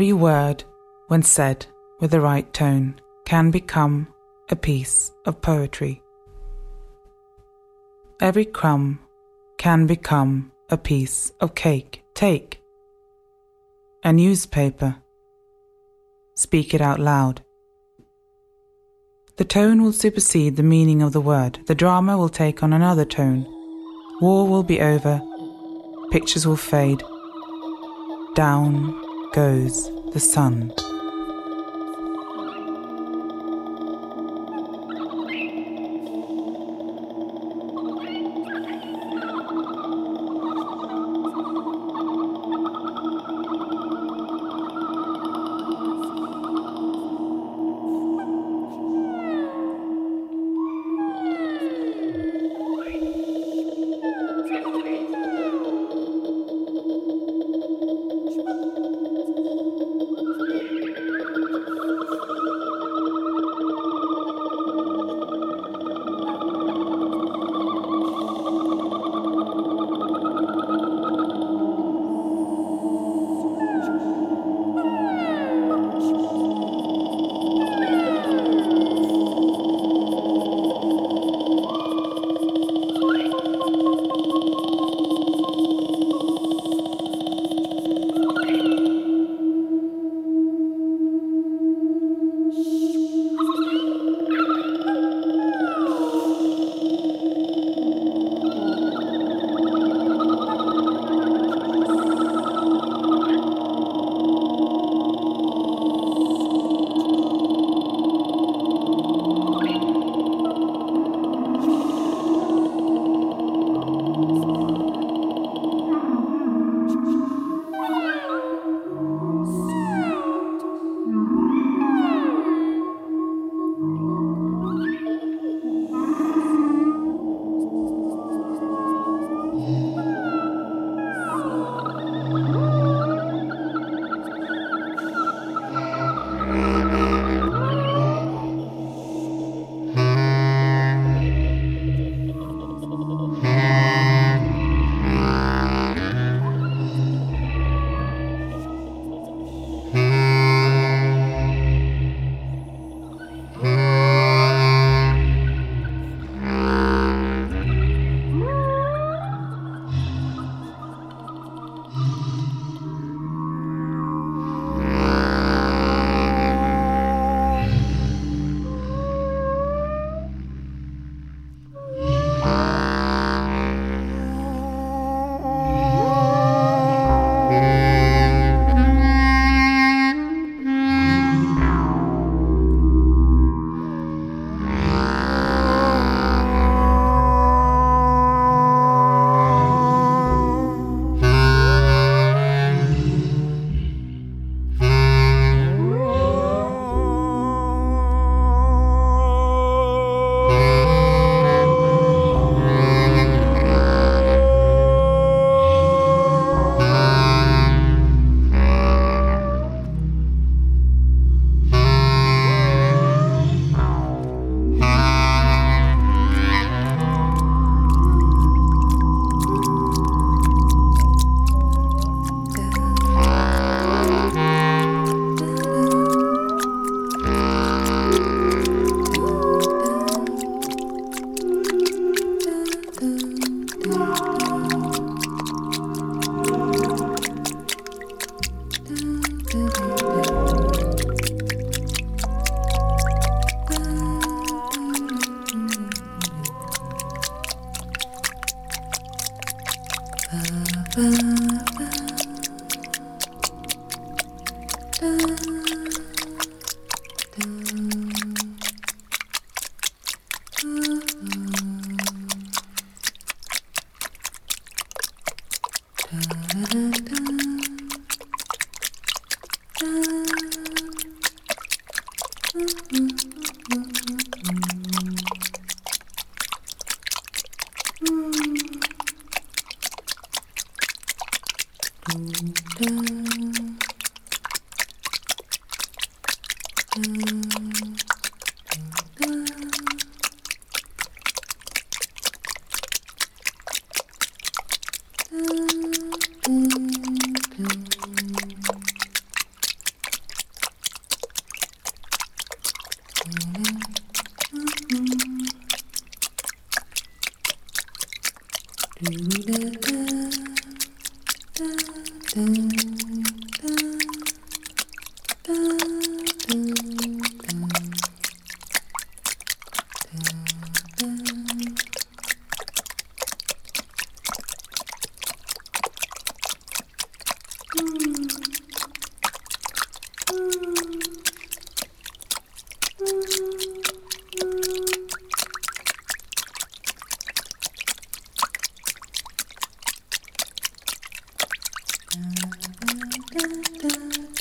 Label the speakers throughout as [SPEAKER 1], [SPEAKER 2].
[SPEAKER 1] Every word, when said with the right tone, can become a piece of poetry. Every crumb can become a piece of cake. Take a newspaper. Speak it out loud. The tone will supersede the meaning of the word. The drama will take on another tone. War will be over. Pictures will fade. Down goes the sun.
[SPEAKER 2] Bye.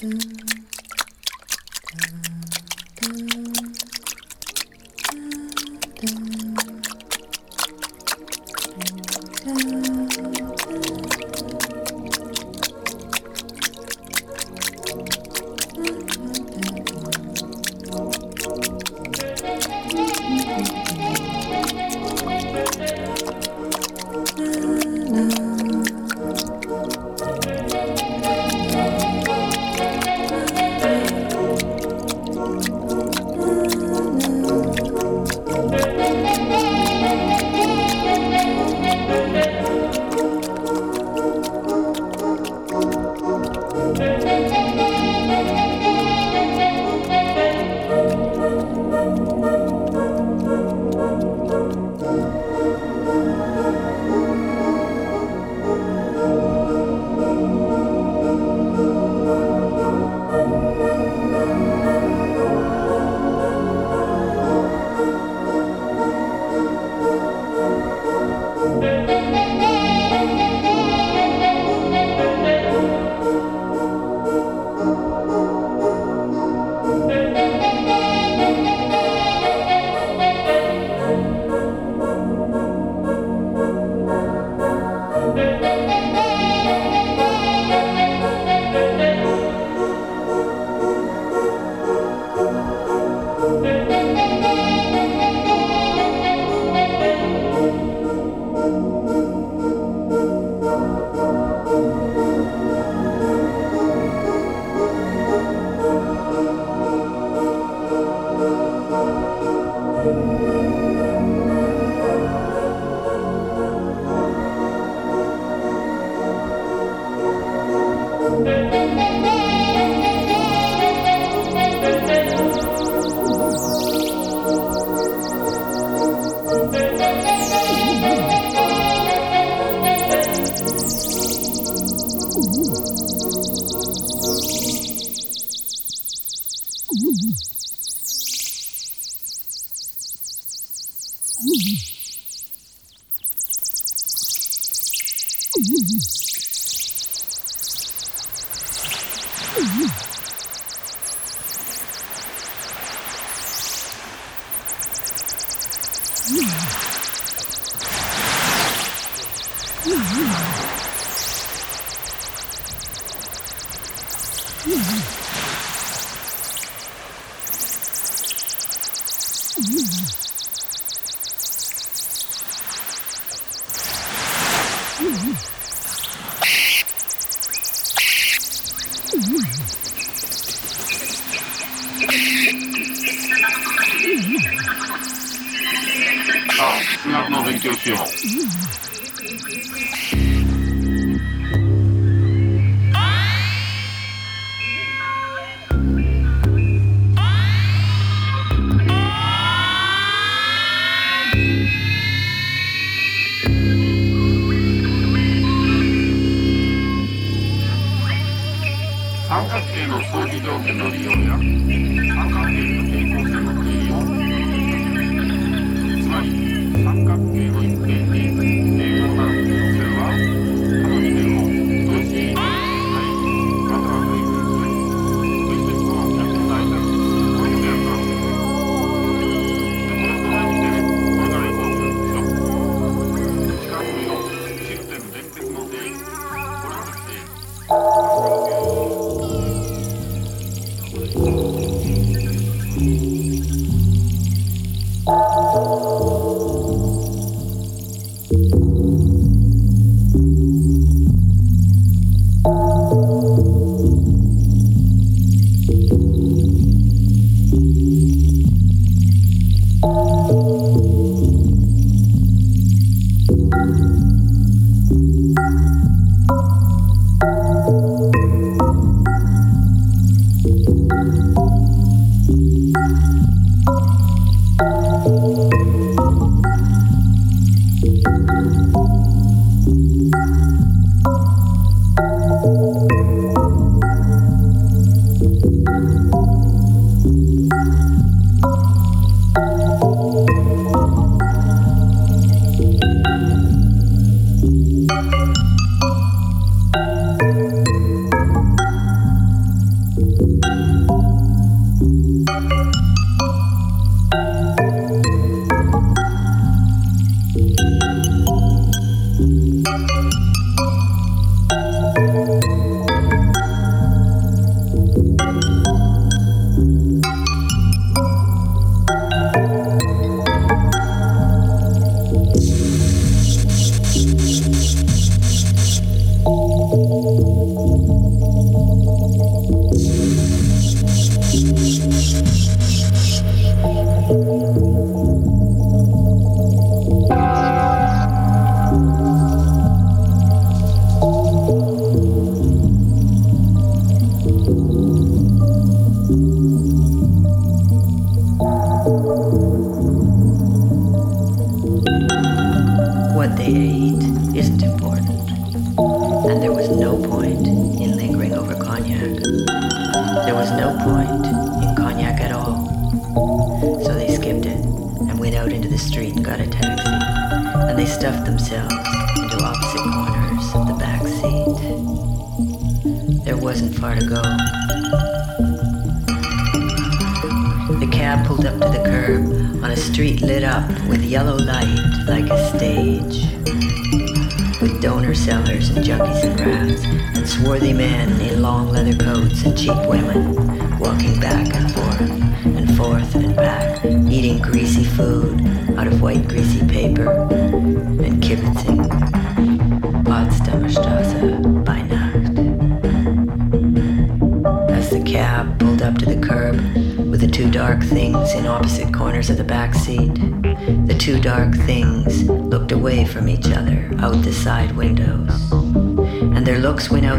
[SPEAKER 2] Mm.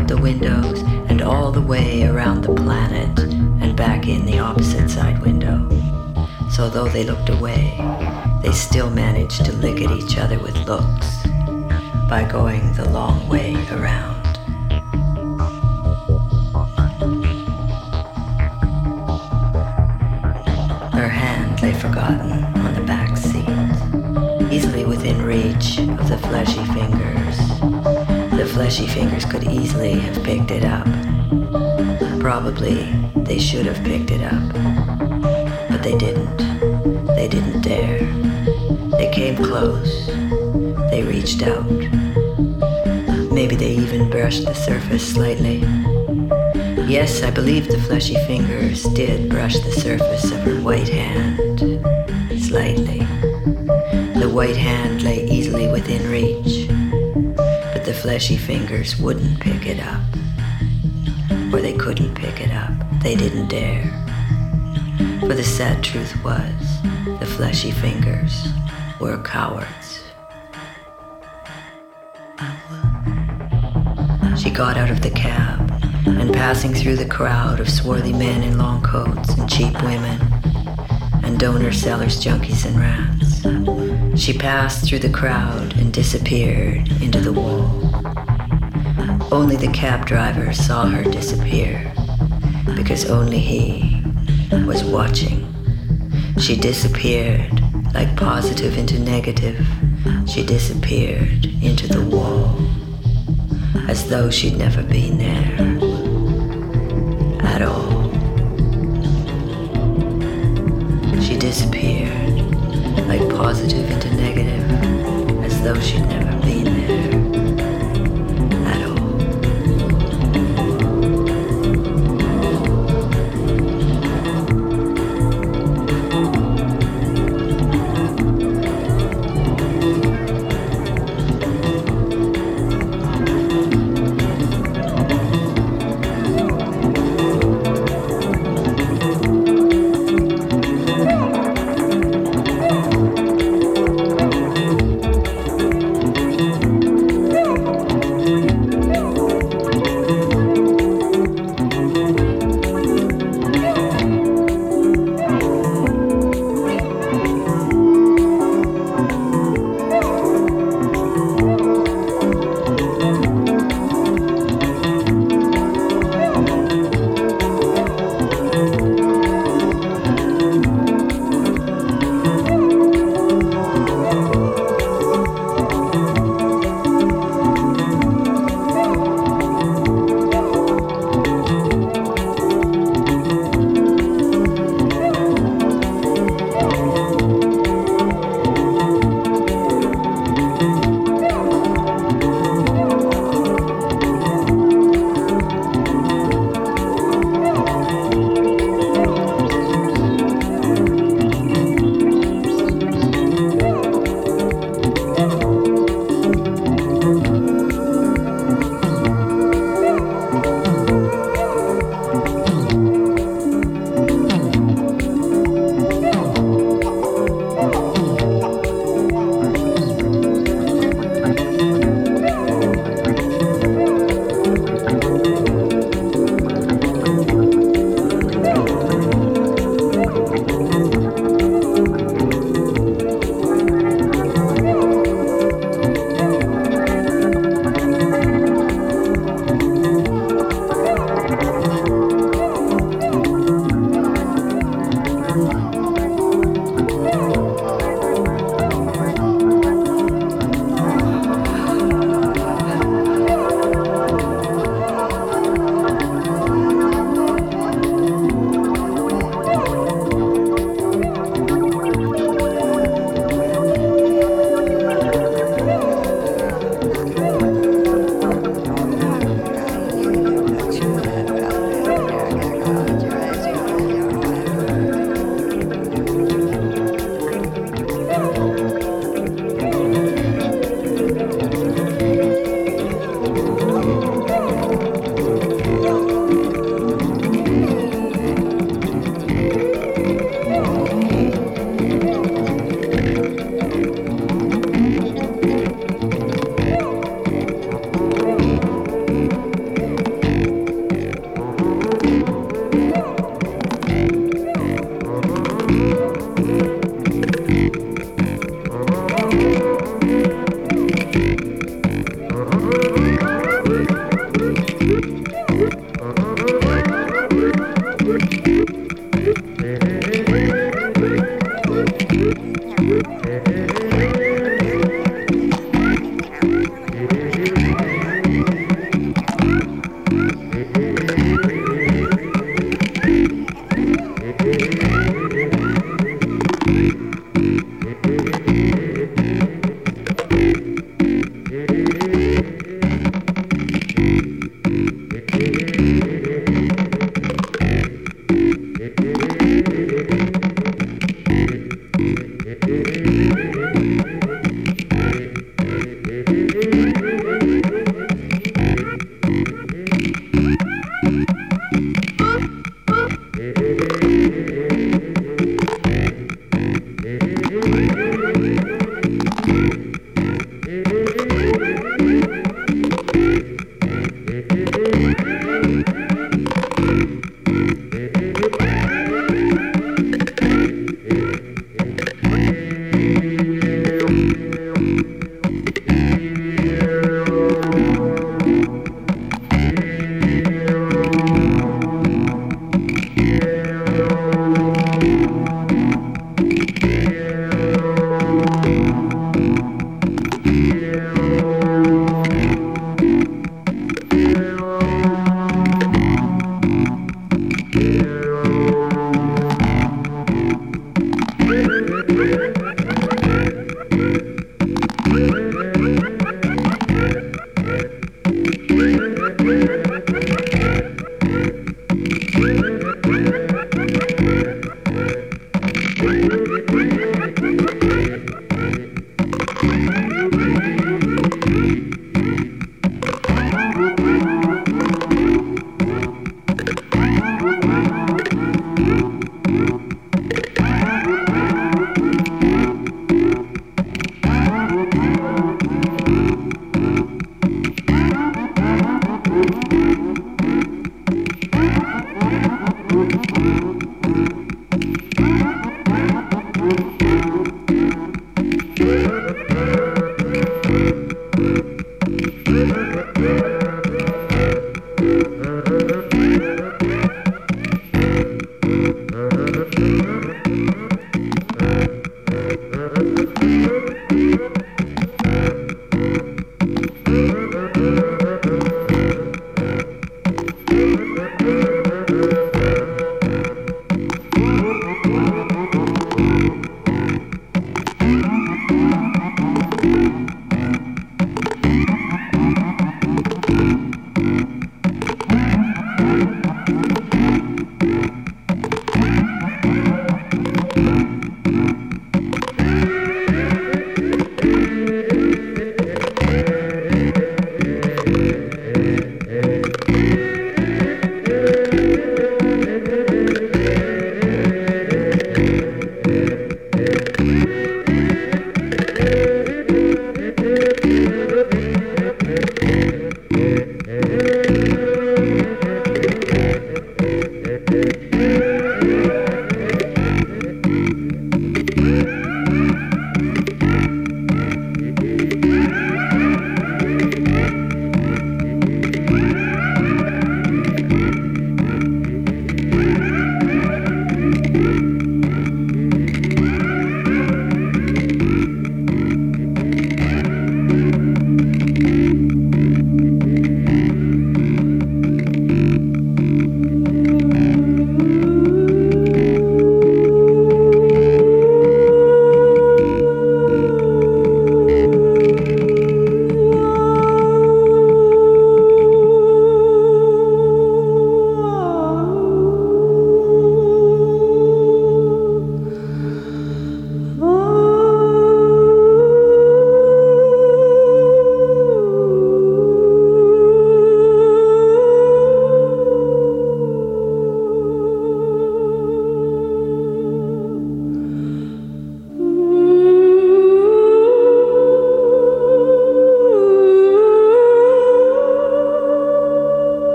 [SPEAKER 2] Out the windows and all the way around the planet and back in the opposite side window. So though they looked away, they still managed to lick at each other with looks by going the long way around. Her hand lay forgotten on the back seat, easily within reach of the fleshy fingers. Fleshy fingers could easily have picked it up. Probably they should have picked it up. But they didn't. They didn't dare. They came close. They reached out. Maybe they even brushed the surface slightly. Yes, I believe the fleshy fingers did brush the surface of her white hand. Slightly. The white hand lay easily within reach, the fleshy fingers wouldn't pick it up. Or they couldn't pick it up. They didn't dare. For the sad truth was, the fleshy fingers were cowards. She got out of the cab and passing through the crowd of swarthy men in long coats and cheap women and donor sellers, junkies, and rats. She passed through the crowd and disappeared into the wall. Only the cab driver saw her disappear. because only he was watching. She disappeared like positive into negative. She disappeared into the wall as though she'd never been there at all.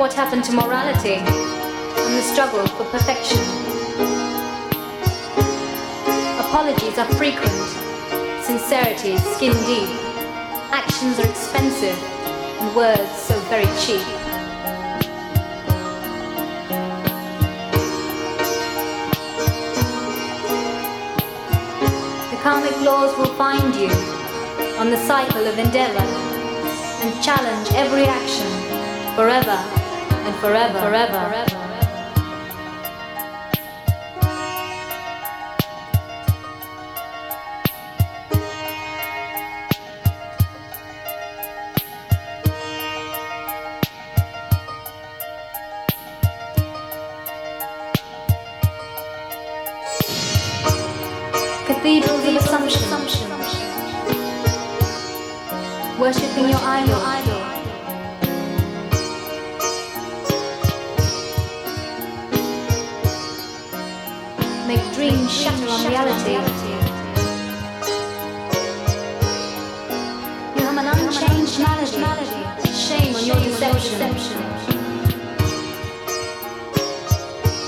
[SPEAKER 3] What happened to morality and the struggle for perfection? Apologies are frequent, sincerity is skin deep. Actions are expensive, and words so very cheap. The karmic laws will find you on the cycle of endeavor and challenge every action forever forever, forever, forever. Your deception.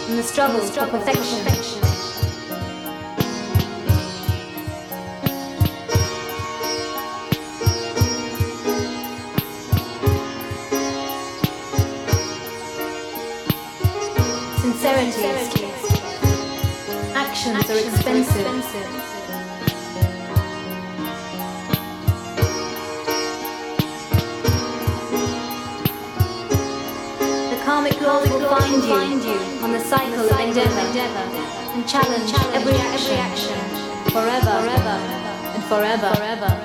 [SPEAKER 3] And the struggles for perfection. Endeavor and challenge every action forever and forever. forever.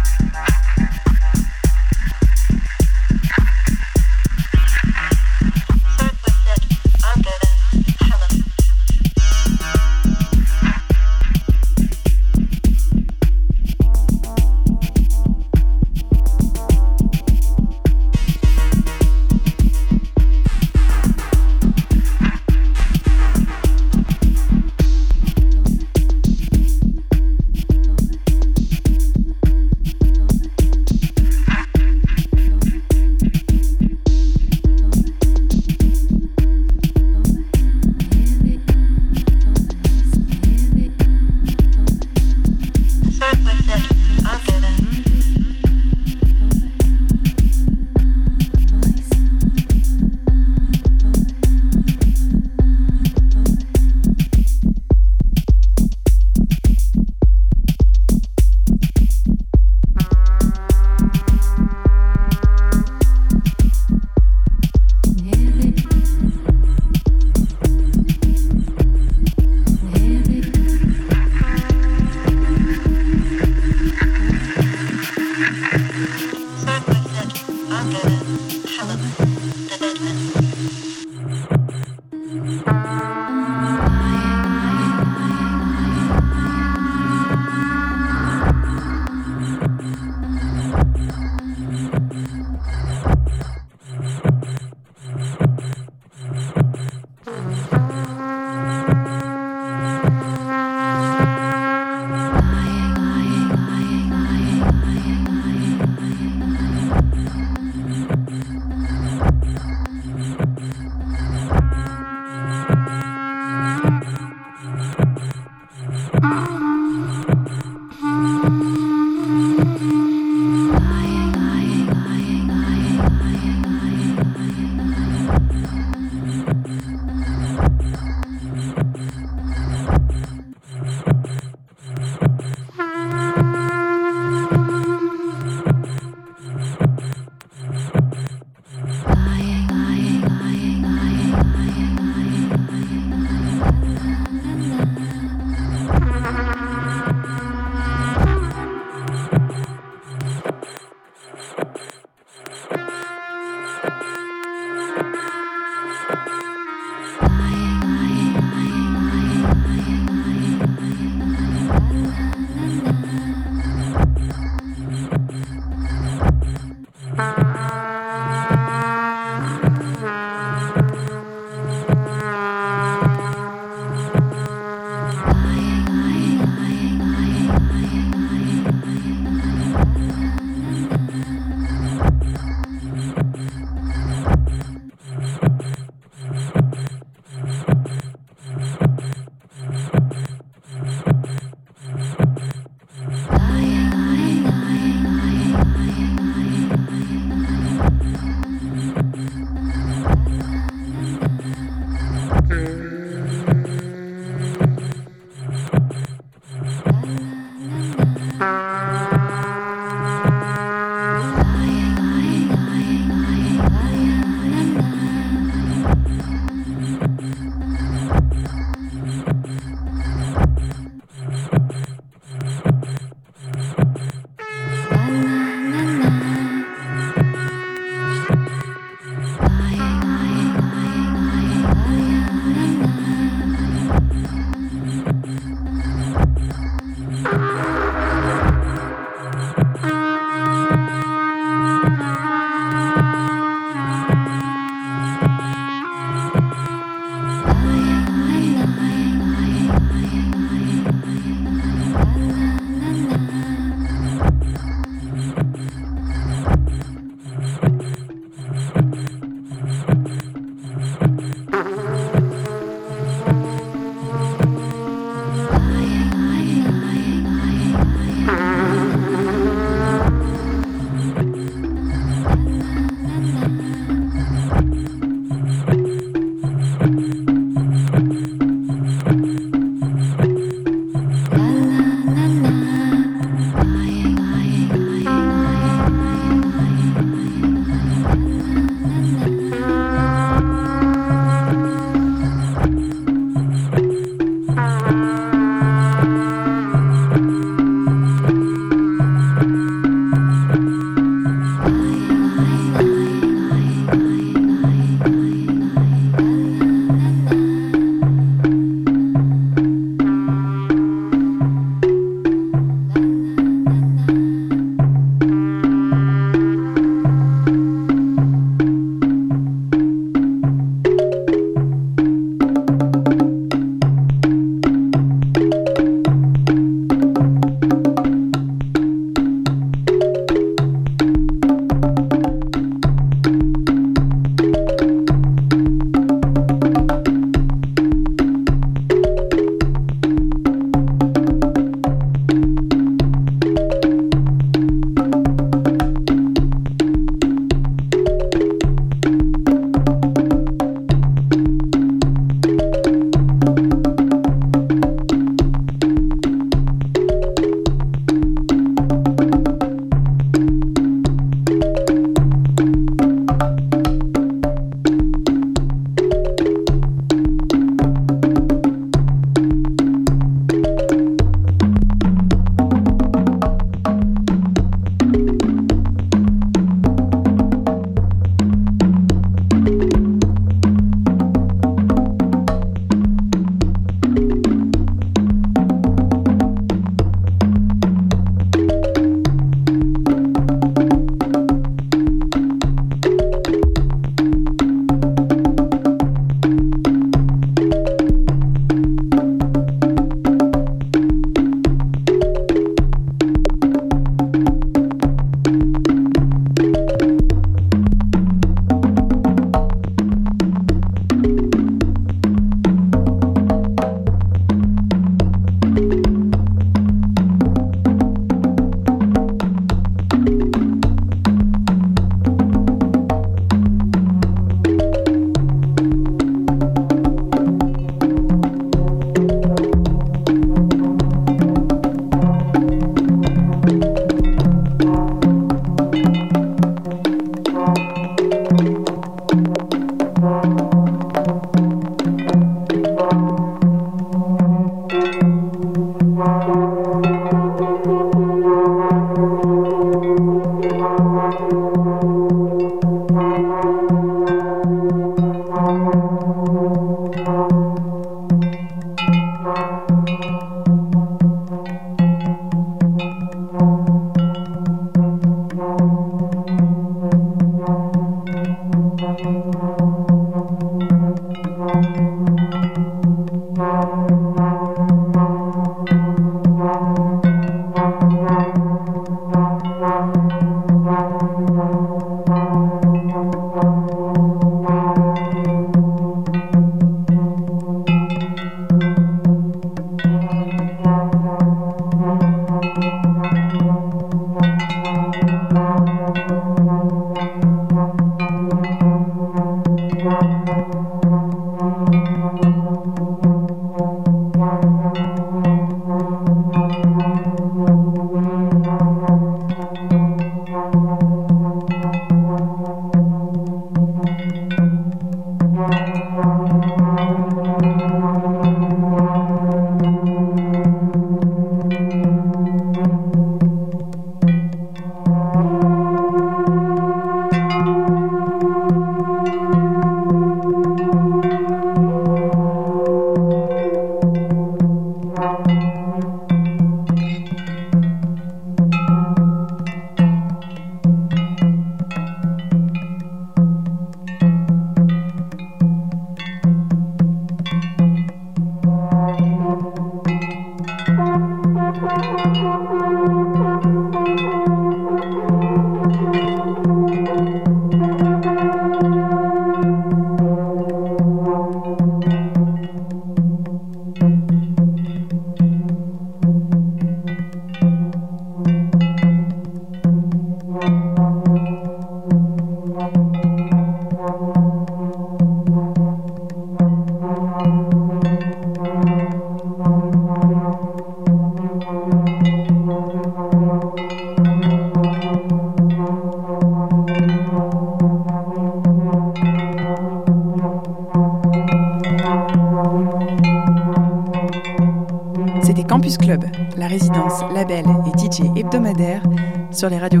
[SPEAKER 4] Sur les radios.